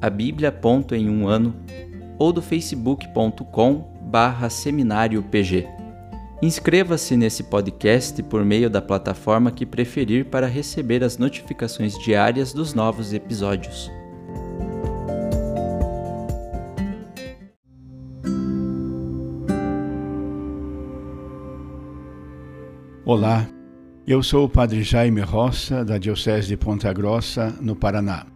a Bíblia ponto em um ano ou do facebook.com barra seminário PG. Inscreva-se nesse podcast por meio da plataforma que preferir para receber as notificações diárias dos novos episódios. Olá, eu sou o Padre Jaime Roça, da Diocese de Ponta Grossa, no Paraná.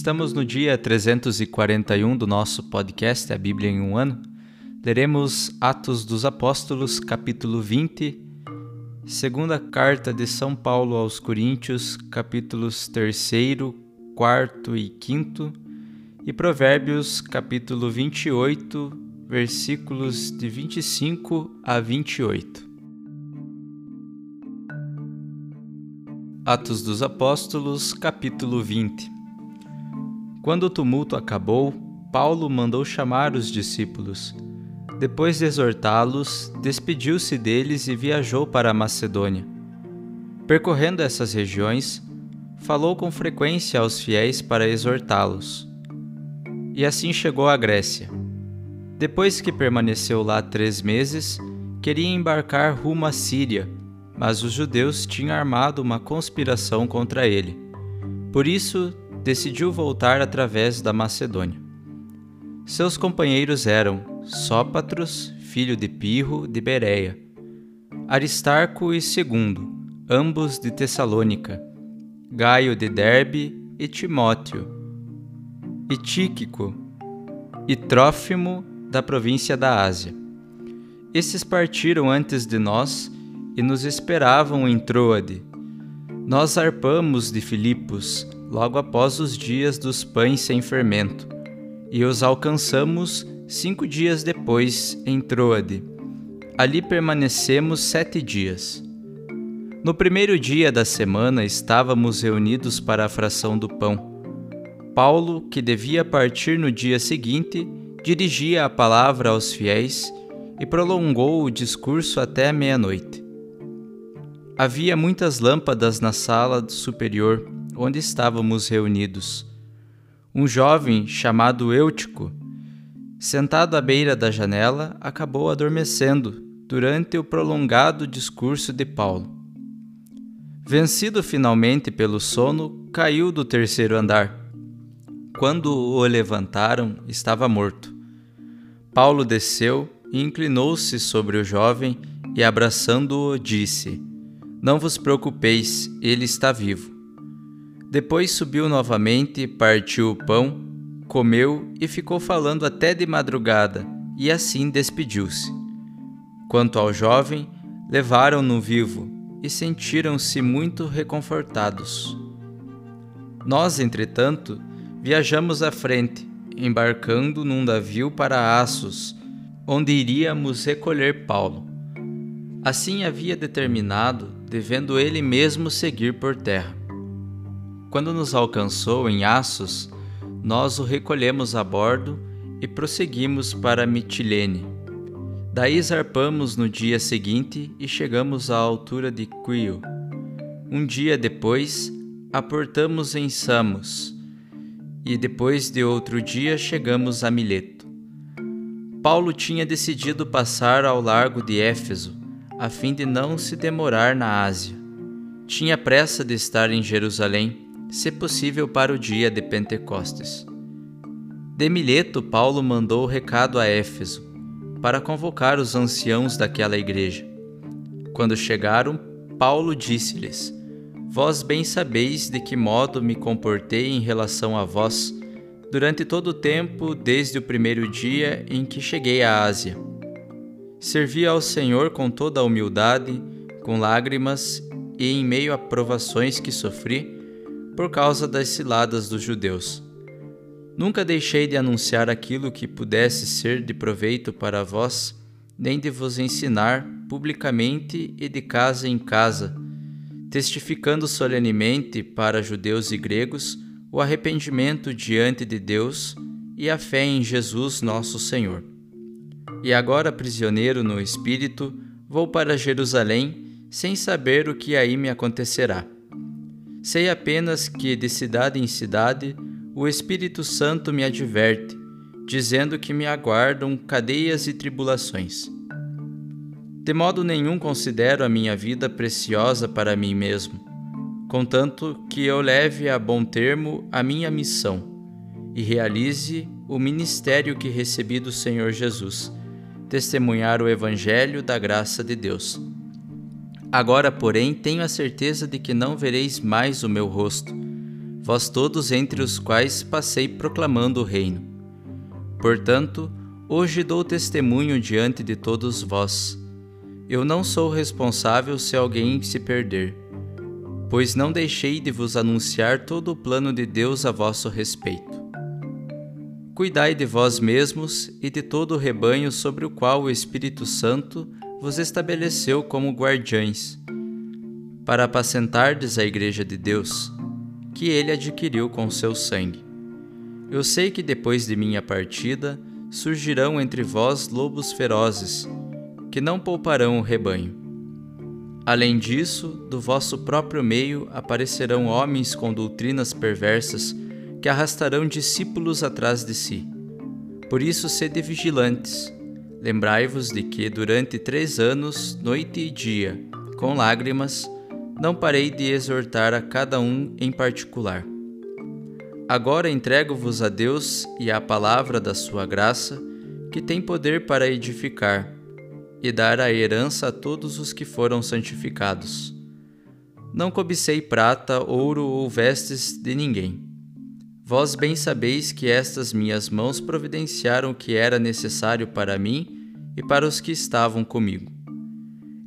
Estamos no dia 341 do nosso podcast A Bíblia em um Ano. Leremos Atos dos Apóstolos, capítulo 20, segunda carta de São Paulo aos Coríntios, capítulos 3, 4 e 5, e Provérbios, capítulo 28, versículos de 25 a 28. Atos dos Apóstolos, capítulo 20 quando o tumulto acabou, Paulo mandou chamar os discípulos. Depois de exortá-los, despediu-se deles e viajou para a Macedônia. Percorrendo essas regiões, falou com frequência aos fiéis para exortá-los. E assim chegou à Grécia. Depois que permaneceu lá três meses, queria embarcar rumo à Síria, mas os judeus tinham armado uma conspiração contra ele. Por isso, decidiu voltar através da Macedônia. Seus companheiros eram Sópatros, filho de Pirro de Bereia, Aristarco e Segundo, ambos de Tessalônica, Gaio de Derbe e Timóteo, e Tíquico, e Trófimo da província da Ásia. Esses partiram antes de nós e nos esperavam em Troade. Nós arpamos de Filipos, logo após os dias dos pães sem fermento, e os alcançamos cinco dias depois em Troade. Ali permanecemos sete dias. No primeiro dia da semana estávamos reunidos para a fração do pão. Paulo, que devia partir no dia seguinte, dirigia a palavra aos fiéis e prolongou o discurso até meia-noite. Havia muitas lâmpadas na sala superior onde estávamos reunidos. Um jovem chamado Eutico, sentado à beira da janela, acabou adormecendo durante o prolongado discurso de Paulo. Vencido finalmente pelo sono, caiu do terceiro andar. Quando o levantaram, estava morto. Paulo desceu e inclinou-se sobre o jovem e, abraçando-o, disse: Não vos preocupeis, ele está vivo. Depois subiu novamente, partiu o pão, comeu e ficou falando até de madrugada, e assim despediu-se. Quanto ao jovem, levaram-no vivo e sentiram-se muito reconfortados. Nós, entretanto, viajamos à frente, embarcando num navio para Assos, onde iríamos recolher Paulo. Assim havia determinado, devendo ele mesmo seguir por terra. Quando nos alcançou em Assos, nós o recolhemos a bordo e prosseguimos para Mitilene. Daí zarpamos no dia seguinte e chegamos à altura de Quio. Um dia depois, aportamos em Samos, e depois de outro dia chegamos a Mileto. Paulo tinha decidido passar ao largo de Éfeso, a fim de não se demorar na Ásia. Tinha pressa de estar em Jerusalém, se possível para o dia de Pentecostes. De Mileto, Paulo mandou recado a Éfeso, para convocar os anciãos daquela igreja. Quando chegaram, Paulo disse-lhes: Vós bem sabeis de que modo me comportei em relação a vós durante todo o tempo desde o primeiro dia em que cheguei à Ásia. Servi ao Senhor com toda a humildade, com lágrimas e em meio a provações que sofri por causa das ciladas dos judeus. Nunca deixei de anunciar aquilo que pudesse ser de proveito para vós, nem de vos ensinar publicamente e de casa em casa testificando solenemente para judeus e gregos o arrependimento diante de Deus e a fé em Jesus nosso Senhor. E agora, prisioneiro no Espírito, vou para Jerusalém sem saber o que aí me acontecerá. Sei apenas que, de cidade em cidade, o Espírito Santo me adverte, dizendo que me aguardam cadeias e tribulações. De modo nenhum considero a minha vida preciosa para mim mesmo, contanto que eu leve a bom termo a minha missão e realize o ministério que recebi do Senhor Jesus, testemunhar o Evangelho da graça de Deus. Agora, porém, tenho a certeza de que não vereis mais o meu rosto, vós todos entre os quais passei proclamando o reino. Portanto, hoje dou testemunho diante de todos vós eu não sou responsável se alguém se perder, pois não deixei de vos anunciar todo o plano de Deus a vosso respeito. Cuidai de vós mesmos e de todo o rebanho sobre o qual o Espírito Santo vos estabeleceu como guardiães, para apacentardes a Igreja de Deus, que ele adquiriu com seu sangue. Eu sei que depois de minha partida surgirão entre vós lobos ferozes, que não pouparão o rebanho. Além disso, do vosso próprio meio aparecerão homens com doutrinas perversas que arrastarão discípulos atrás de si. Por isso, sede vigilantes. Lembrai-vos de que, durante três anos, noite e dia, com lágrimas, não parei de exortar a cada um em particular. Agora entrego-vos a Deus e à palavra da sua graça, que tem poder para edificar e dar a herança a todos os que foram santificados. Não cobicei prata, ouro ou vestes de ninguém. Vós bem sabeis que estas minhas mãos providenciaram o que era necessário para mim e para os que estavam comigo.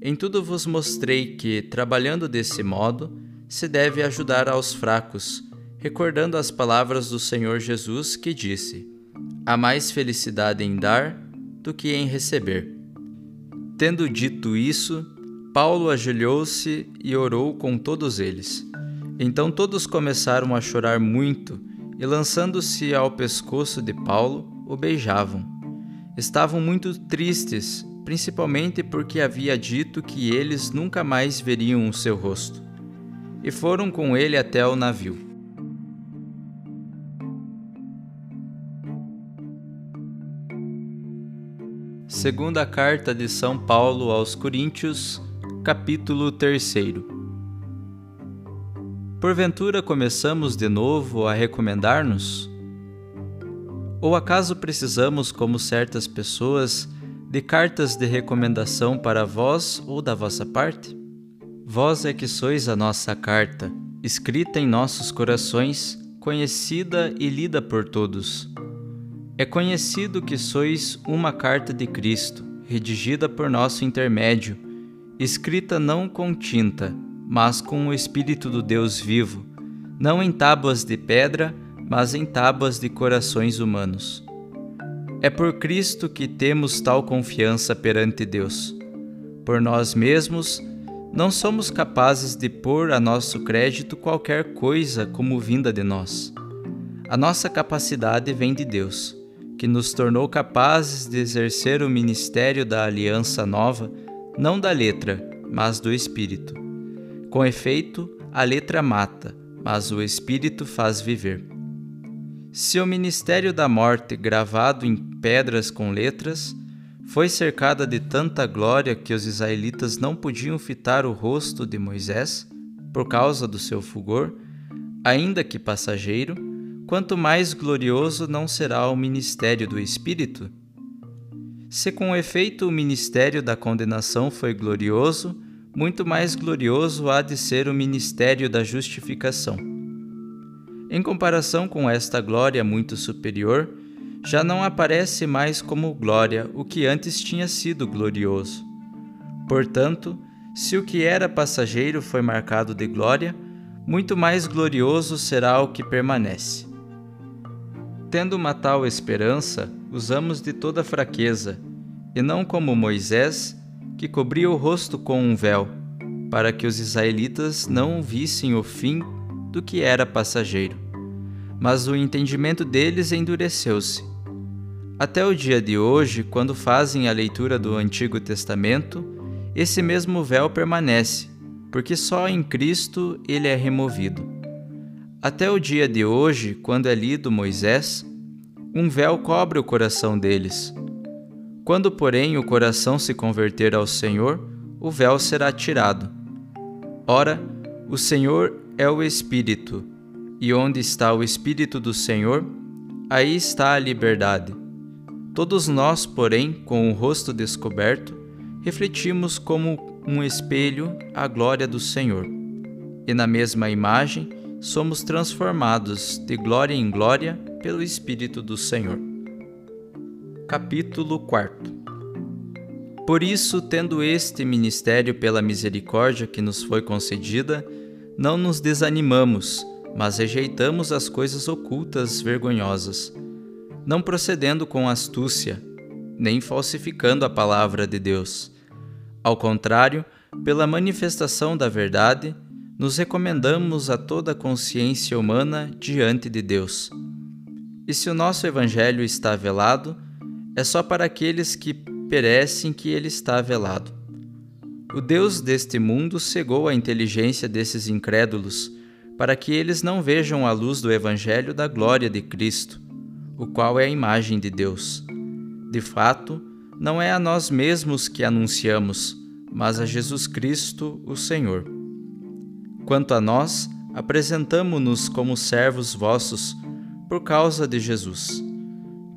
Em tudo vos mostrei que, trabalhando desse modo, se deve ajudar aos fracos, recordando as palavras do Senhor Jesus que disse: Há mais felicidade em dar do que em receber. Tendo dito isso, Paulo ajoelhou-se e orou com todos eles. Então todos começaram a chorar muito e, lançando-se ao pescoço de Paulo, o beijavam. Estavam muito tristes, principalmente porque havia dito que eles nunca mais veriam o seu rosto. E foram com ele até o navio. Segunda carta de São Paulo aos Coríntios, capítulo 3. Porventura começamos de novo a recomendar-nos? Ou acaso precisamos, como certas pessoas, de cartas de recomendação para vós ou da vossa parte? Vós é que sois a nossa carta, escrita em nossos corações, conhecida e lida por todos é conhecido que sois uma carta de Cristo, redigida por nosso intermédio, escrita não com tinta, mas com o Espírito do Deus vivo, não em tábuas de pedra, mas em tábuas de corações humanos. É por Cristo que temos tal confiança perante Deus. Por nós mesmos, não somos capazes de pôr a nosso crédito qualquer coisa como vinda de nós. A nossa capacidade vem de Deus, que nos tornou capazes de exercer o ministério da aliança nova, não da letra, mas do Espírito. Com efeito, a letra mata, mas o Espírito faz viver. Se o ministério da morte, gravado em pedras com letras, foi cercada de tanta glória que os israelitas não podiam fitar o rosto de Moisés, por causa do seu fulgor, ainda que passageiro, quanto mais glorioso não será o ministério do Espírito? Se com efeito o ministério da condenação foi glorioso, muito mais glorioso há de ser o ministério da justificação. Em comparação com esta glória muito superior, já não aparece mais como glória o que antes tinha sido glorioso. Portanto, se o que era passageiro foi marcado de glória, muito mais glorioso será o que permanece. Tendo uma tal esperança, usamos de toda fraqueza, e não como Moisés, que cobria o rosto com um véu, para que os israelitas não vissem o fim do que era passageiro. Mas o entendimento deles endureceu-se até o dia de hoje, quando fazem a leitura do Antigo Testamento, esse mesmo véu permanece, porque só em Cristo ele é removido. Até o dia de hoje, quando é lido Moisés, um véu cobre o coração deles. Quando, porém, o coração se converter ao Senhor, o véu será tirado. Ora, o Senhor é o Espírito, e onde está o Espírito do Senhor, aí está a liberdade. Todos nós, porém, com o rosto descoberto, refletimos como um espelho a glória do Senhor. E na mesma imagem somos transformados de glória em glória pelo Espírito do Senhor. Capítulo 4 Por isso, tendo este ministério pela misericórdia que nos foi concedida, não nos desanimamos, mas rejeitamos as coisas ocultas vergonhosas não procedendo com astúcia, nem falsificando a palavra de Deus. Ao contrário, pela manifestação da verdade, nos recomendamos a toda a consciência humana diante de Deus. E se o nosso Evangelho está velado, é só para aqueles que perecem que ele está velado. O Deus deste mundo cegou a inteligência desses incrédulos, para que eles não vejam a luz do Evangelho da glória de Cristo o qual é a imagem de Deus. De fato, não é a nós mesmos que anunciamos, mas a Jesus Cristo, o Senhor. Quanto a nós, apresentamo-nos como servos vossos por causa de Jesus.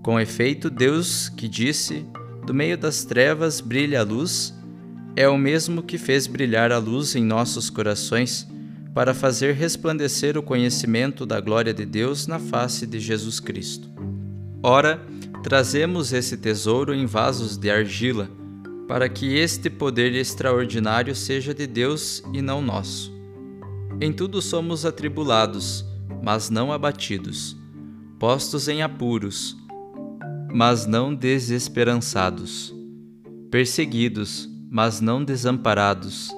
Com efeito, Deus, que disse: Do meio das trevas brilha a luz, é o mesmo que fez brilhar a luz em nossos corações para fazer resplandecer o conhecimento da glória de Deus na face de Jesus Cristo. Ora, trazemos esse tesouro em vasos de argila, para que este poder extraordinário seja de Deus e não nosso. Em tudo somos atribulados, mas não abatidos, postos em apuros, mas não desesperançados, perseguidos, mas não desamparados,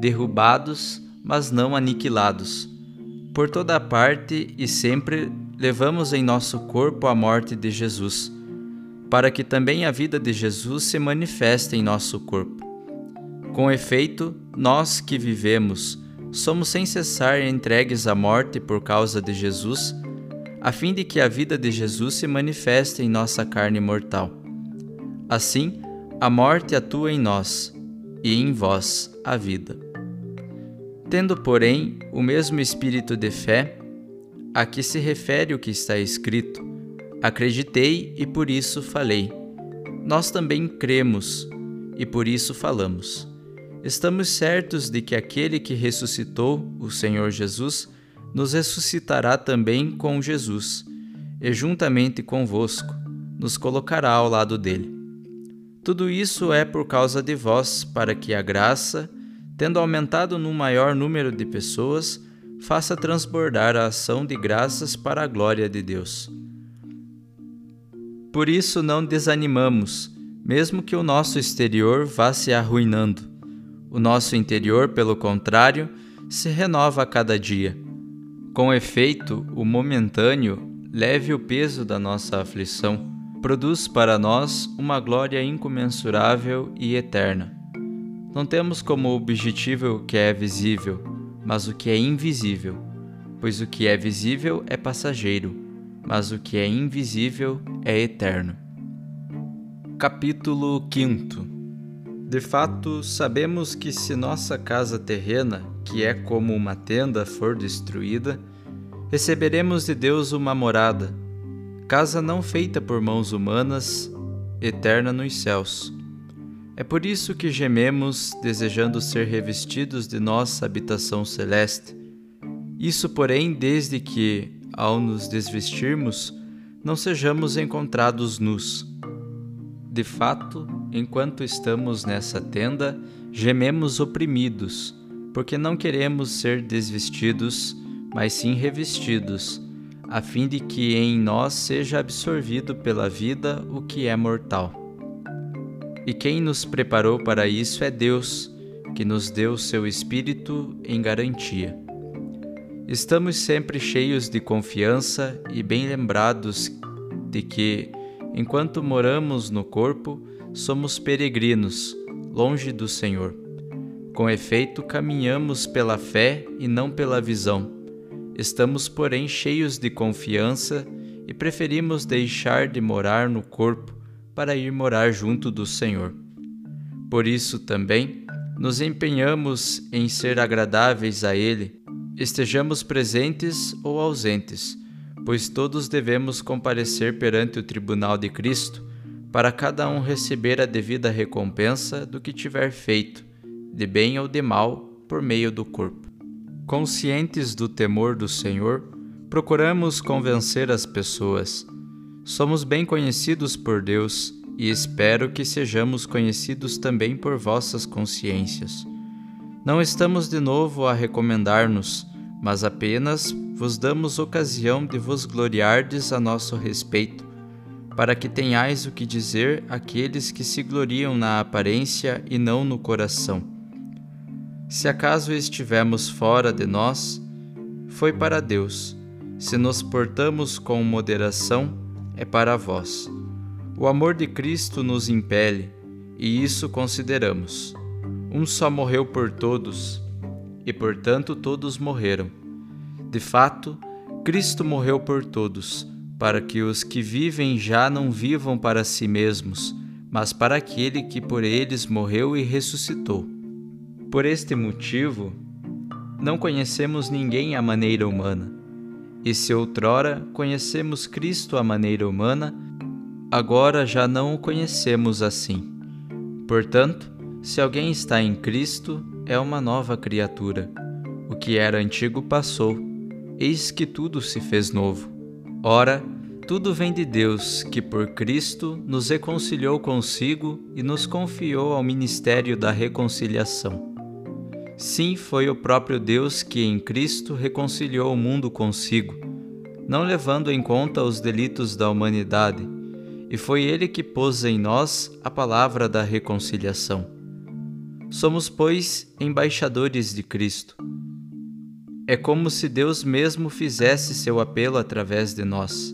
derrubados, mas não aniquilados, por toda parte e sempre levamos em nosso corpo a morte de Jesus, para que também a vida de Jesus se manifeste em nosso corpo. Com efeito, nós que vivemos, somos sem cessar entregues à morte por causa de Jesus, a fim de que a vida de Jesus se manifeste em nossa carne mortal. Assim, a morte atua em nós, e em vós a vida. Tendo, porém, o mesmo espírito de fé, a que se refere o que está escrito: Acreditei e por isso falei. Nós também cremos e por isso falamos. Estamos certos de que aquele que ressuscitou, o Senhor Jesus, nos ressuscitará também com Jesus, e juntamente convosco nos colocará ao lado dele. Tudo isso é por causa de vós, para que a graça, tendo aumentado num maior número de pessoas, faça transbordar a ação de graças para a glória de Deus. Por isso não desanimamos, mesmo que o nosso exterior vá se arruinando. O nosso interior, pelo contrário, se renova a cada dia. Com efeito, o momentâneo leve o peso da nossa aflição produz para nós uma glória incomensurável e eterna. Não temos como objetivo o que é visível, mas o que é invisível, pois o que é visível é passageiro, mas o que é invisível é eterno. Capítulo 5 De fato, sabemos que se nossa casa terrena, que é como uma tenda, for destruída, receberemos de Deus uma morada casa não feita por mãos humanas, eterna nos céus. É por isso que gememos, desejando ser revestidos de nossa habitação celeste. Isso, porém, desde que, ao nos desvestirmos, não sejamos encontrados nus. De fato, enquanto estamos nessa tenda, gememos oprimidos, porque não queremos ser desvestidos, mas sim revestidos a fim de que em nós seja absorvido pela vida o que é mortal. E quem nos preparou para isso é Deus, que nos deu seu Espírito em garantia. Estamos sempre cheios de confiança e bem lembrados de que, enquanto moramos no corpo, somos peregrinos, longe do Senhor. Com efeito, caminhamos pela fé e não pela visão Estamos, porém, cheios de confiança e preferimos deixar de morar no corpo para ir morar junto do Senhor. Por isso também nos empenhamos em ser agradáveis a Ele, estejamos presentes ou ausentes, pois todos devemos comparecer perante o tribunal de Cristo, para cada um receber a devida recompensa do que tiver feito, de bem ou de mal, por meio do corpo. Conscientes do temor do Senhor, procuramos convencer as pessoas. Somos bem conhecidos por Deus e espero que sejamos conhecidos também por vossas consciências. Não estamos de novo a recomendar-nos, mas apenas vos damos ocasião de vos gloriardes a nosso respeito, para que tenhais o que dizer àqueles que se gloriam na aparência e não no coração se acaso estivermos fora de nós, foi para Deus. Se nos portamos com moderação, é para vós. O amor de Cristo nos impele, e isso consideramos. Um só morreu por todos, e portanto todos morreram. De fato, Cristo morreu por todos, para que os que vivem já não vivam para si mesmos, mas para aquele que por eles morreu e ressuscitou. Por este motivo, não conhecemos ninguém à maneira humana. E se outrora conhecemos Cristo à maneira humana, agora já não o conhecemos assim. Portanto, se alguém está em Cristo, é uma nova criatura. O que era antigo passou, eis que tudo se fez novo. Ora, tudo vem de Deus, que por Cristo nos reconciliou consigo e nos confiou ao ministério da reconciliação. Sim, foi o próprio Deus que em Cristo reconciliou o mundo consigo, não levando em conta os delitos da humanidade, e foi Ele que pôs em nós a palavra da reconciliação. Somos, pois, embaixadores de Cristo. É como se Deus mesmo fizesse seu apelo através de nós.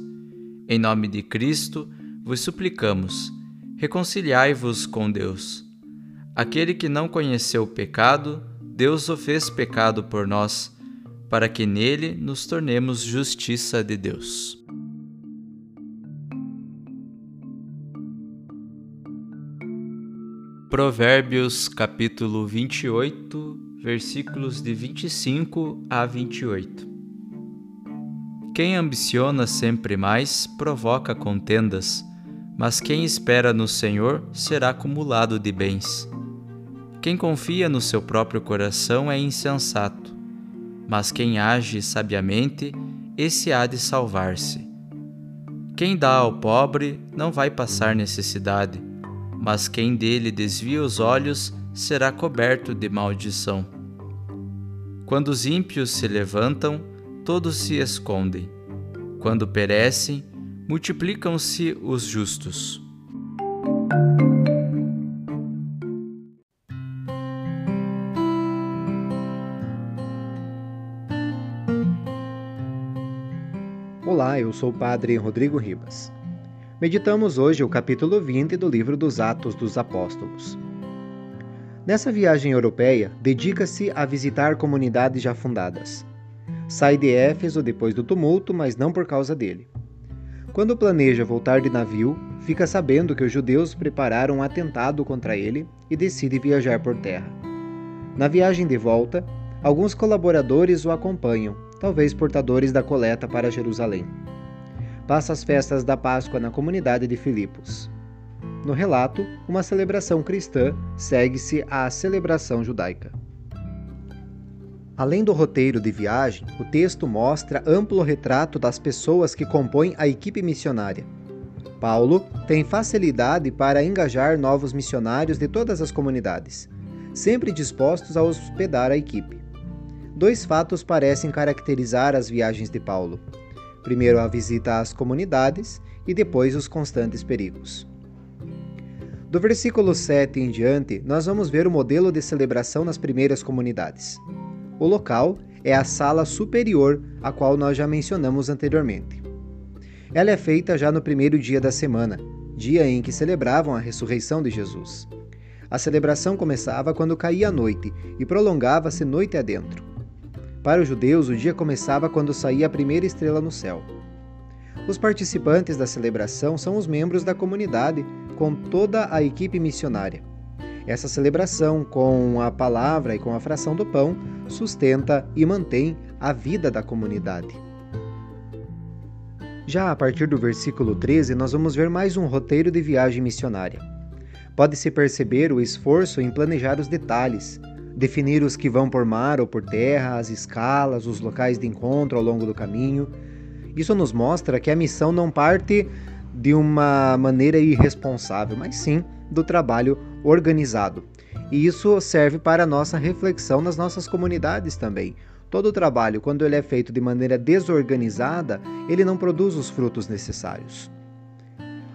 Em nome de Cristo, vos suplicamos, reconciliai-vos com Deus. Aquele que não conheceu o pecado, Deus o fez pecado por nós, para que nele nos tornemos justiça de Deus. Provérbios capítulo 28, versículos de 25 a 28. Quem ambiciona sempre mais provoca contendas, mas quem espera no Senhor será acumulado de bens. Quem confia no seu próprio coração é insensato, mas quem age sabiamente, esse há de salvar-se. Quem dá ao pobre não vai passar necessidade, mas quem dele desvia os olhos será coberto de maldição. Quando os ímpios se levantam, todos se escondem. Quando perecem, multiplicam-se os justos. Eu sou o Padre Rodrigo Ribas. Meditamos hoje o capítulo 20 do livro dos Atos dos Apóstolos. Nessa viagem europeia, dedica-se a visitar comunidades já fundadas. Sai de Éfeso depois do tumulto, mas não por causa dele. Quando planeja voltar de navio, fica sabendo que os judeus prepararam um atentado contra ele e decide viajar por terra. Na viagem de volta, alguns colaboradores o acompanham, talvez portadores da coleta para Jerusalém. Passa as festas da Páscoa na comunidade de Filipos. No relato, uma celebração cristã segue-se à celebração judaica. Além do roteiro de viagem, o texto mostra amplo retrato das pessoas que compõem a equipe missionária. Paulo tem facilidade para engajar novos missionários de todas as comunidades, sempre dispostos a hospedar a equipe. Dois fatos parecem caracterizar as viagens de Paulo: primeiro a visita às comunidades e depois os constantes perigos. Do versículo 7 em diante, nós vamos ver o modelo de celebração nas primeiras comunidades. O local é a sala superior, a qual nós já mencionamos anteriormente. Ela é feita já no primeiro dia da semana, dia em que celebravam a ressurreição de Jesus. A celebração começava quando caía a noite e prolongava-se noite adentro. Para os judeus, o dia começava quando saía a primeira estrela no céu. Os participantes da celebração são os membros da comunidade com toda a equipe missionária. Essa celebração, com a palavra e com a fração do pão, sustenta e mantém a vida da comunidade. Já a partir do versículo 13, nós vamos ver mais um roteiro de viagem missionária. Pode-se perceber o esforço em planejar os detalhes, definir os que vão por mar ou por terra, as escalas, os locais de encontro ao longo do caminho. Isso nos mostra que a missão não parte de uma maneira irresponsável, mas sim do trabalho organizado. E isso serve para a nossa reflexão nas nossas comunidades também. Todo o trabalho, quando ele é feito de maneira desorganizada, ele não produz os frutos necessários.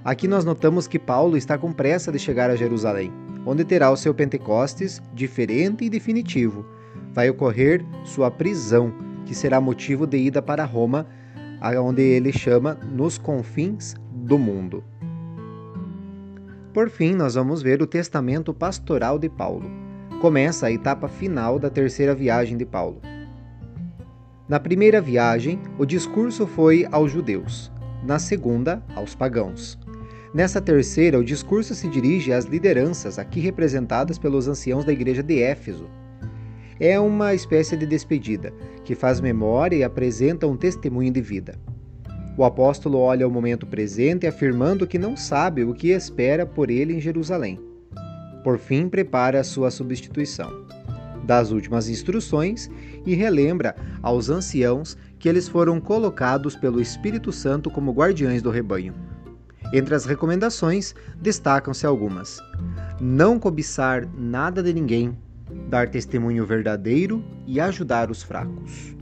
Aqui nós notamos que Paulo está com pressa de chegar a Jerusalém, onde terá o seu Pentecostes diferente e definitivo. Vai ocorrer sua prisão, que será motivo de ida para Roma, onde ele chama nos confins do mundo. Por fim, nós vamos ver o testamento pastoral de Paulo. Começa a etapa final da terceira viagem de Paulo. Na primeira viagem, o discurso foi aos judeus, na segunda, aos pagãos. Nessa terceira, o discurso se dirige às lideranças, aqui representadas pelos anciãos da igreja de Éfeso. É uma espécie de despedida, que faz memória e apresenta um testemunho de vida. O apóstolo olha o momento presente afirmando que não sabe o que espera por ele em Jerusalém. Por fim, prepara a sua substituição. Dá as últimas instruções e relembra aos anciãos que eles foram colocados pelo Espírito Santo como guardiães do rebanho. Entre as recomendações, destacam-se algumas: não cobiçar nada de ninguém, dar testemunho verdadeiro e ajudar os fracos.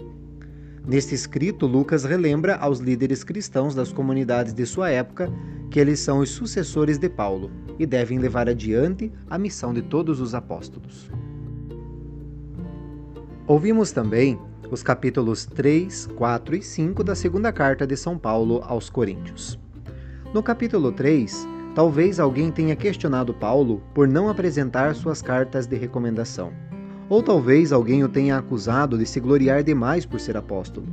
Neste escrito, Lucas relembra aos líderes cristãos das comunidades de sua época que eles são os sucessores de Paulo e devem levar adiante a missão de todos os apóstolos. Ouvimos também os capítulos 3, 4 e 5 da segunda carta de São Paulo aos Coríntios. No capítulo 3, talvez alguém tenha questionado Paulo por não apresentar suas cartas de recomendação. Ou talvez alguém o tenha acusado de se gloriar demais por ser apóstolo.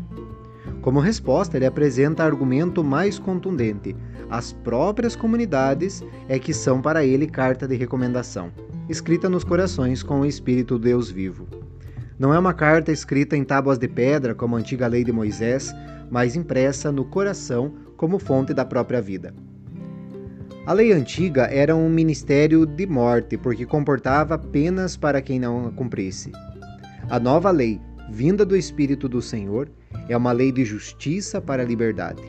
Como resposta, ele apresenta argumento mais contundente. As próprias comunidades é que são para ele carta de recomendação, escrita nos corações com o Espírito Deus vivo. Não é uma carta escrita em tábuas de pedra, como a antiga lei de Moisés, mas impressa no coração como fonte da própria vida. A lei antiga era um ministério de morte, porque comportava penas para quem não a cumprisse. A nova lei, vinda do Espírito do Senhor, é uma lei de justiça para a liberdade.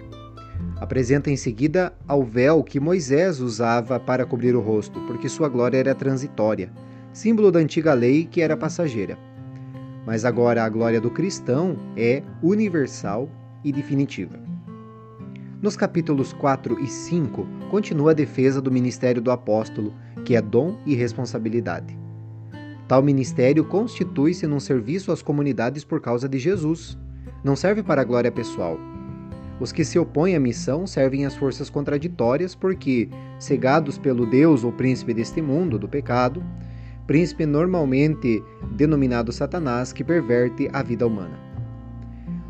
Apresenta em seguida ao véu que Moisés usava para cobrir o rosto, porque sua glória era transitória, símbolo da antiga lei que era passageira. Mas agora a glória do cristão é universal e definitiva. Nos capítulos 4 e 5, continua a defesa do ministério do apóstolo, que é dom e responsabilidade. Tal ministério constitui-se num serviço às comunidades por causa de Jesus. Não serve para a glória pessoal. Os que se opõem à missão servem às forças contraditórias porque, cegados pelo Deus ou príncipe deste mundo, do pecado, príncipe normalmente denominado Satanás, que perverte a vida humana.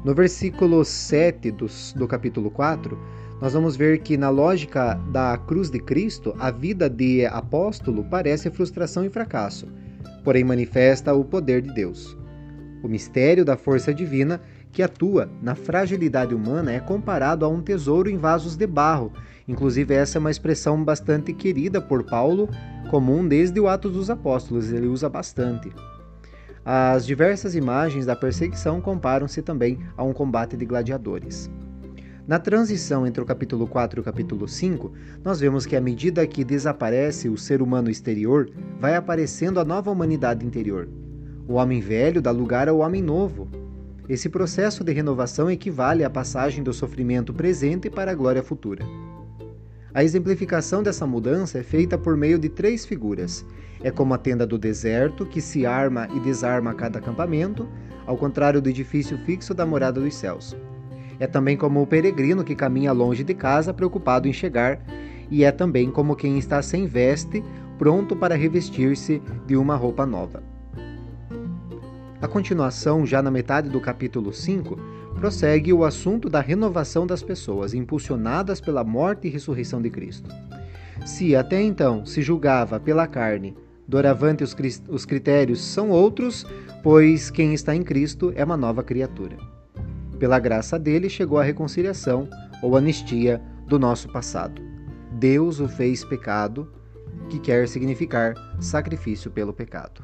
No versículo 7 do, do capítulo 4, nós vamos ver que, na lógica da cruz de Cristo, a vida de apóstolo parece frustração e fracasso porém manifesta o poder de Deus. O mistério da força divina que atua na fragilidade humana é comparado a um tesouro em vasos de barro. Inclusive, essa é uma expressão bastante querida por Paulo, comum desde o Atos dos Apóstolos, ele usa bastante. As diversas imagens da perseguição comparam-se também a um combate de gladiadores. Na transição entre o capítulo 4 e o capítulo 5, nós vemos que à medida que desaparece o ser humano exterior, vai aparecendo a nova humanidade interior. O homem velho dá lugar ao homem novo. Esse processo de renovação equivale à passagem do sofrimento presente para a glória futura. A exemplificação dessa mudança é feita por meio de três figuras. É como a tenda do deserto, que se arma e desarma a cada acampamento, ao contrário do edifício fixo da morada dos céus. É também como o peregrino que caminha longe de casa, preocupado em chegar, e é também como quem está sem veste, pronto para revestir-se de uma roupa nova. A continuação, já na metade do capítulo 5, prossegue o assunto da renovação das pessoas, impulsionadas pela morte e ressurreição de Cristo. Se até então se julgava pela carne, doravante os critérios são outros, pois quem está em Cristo é uma nova criatura. Pela graça dele chegou a reconciliação ou anistia do nosso passado. Deus o fez pecado, que quer significar sacrifício pelo pecado.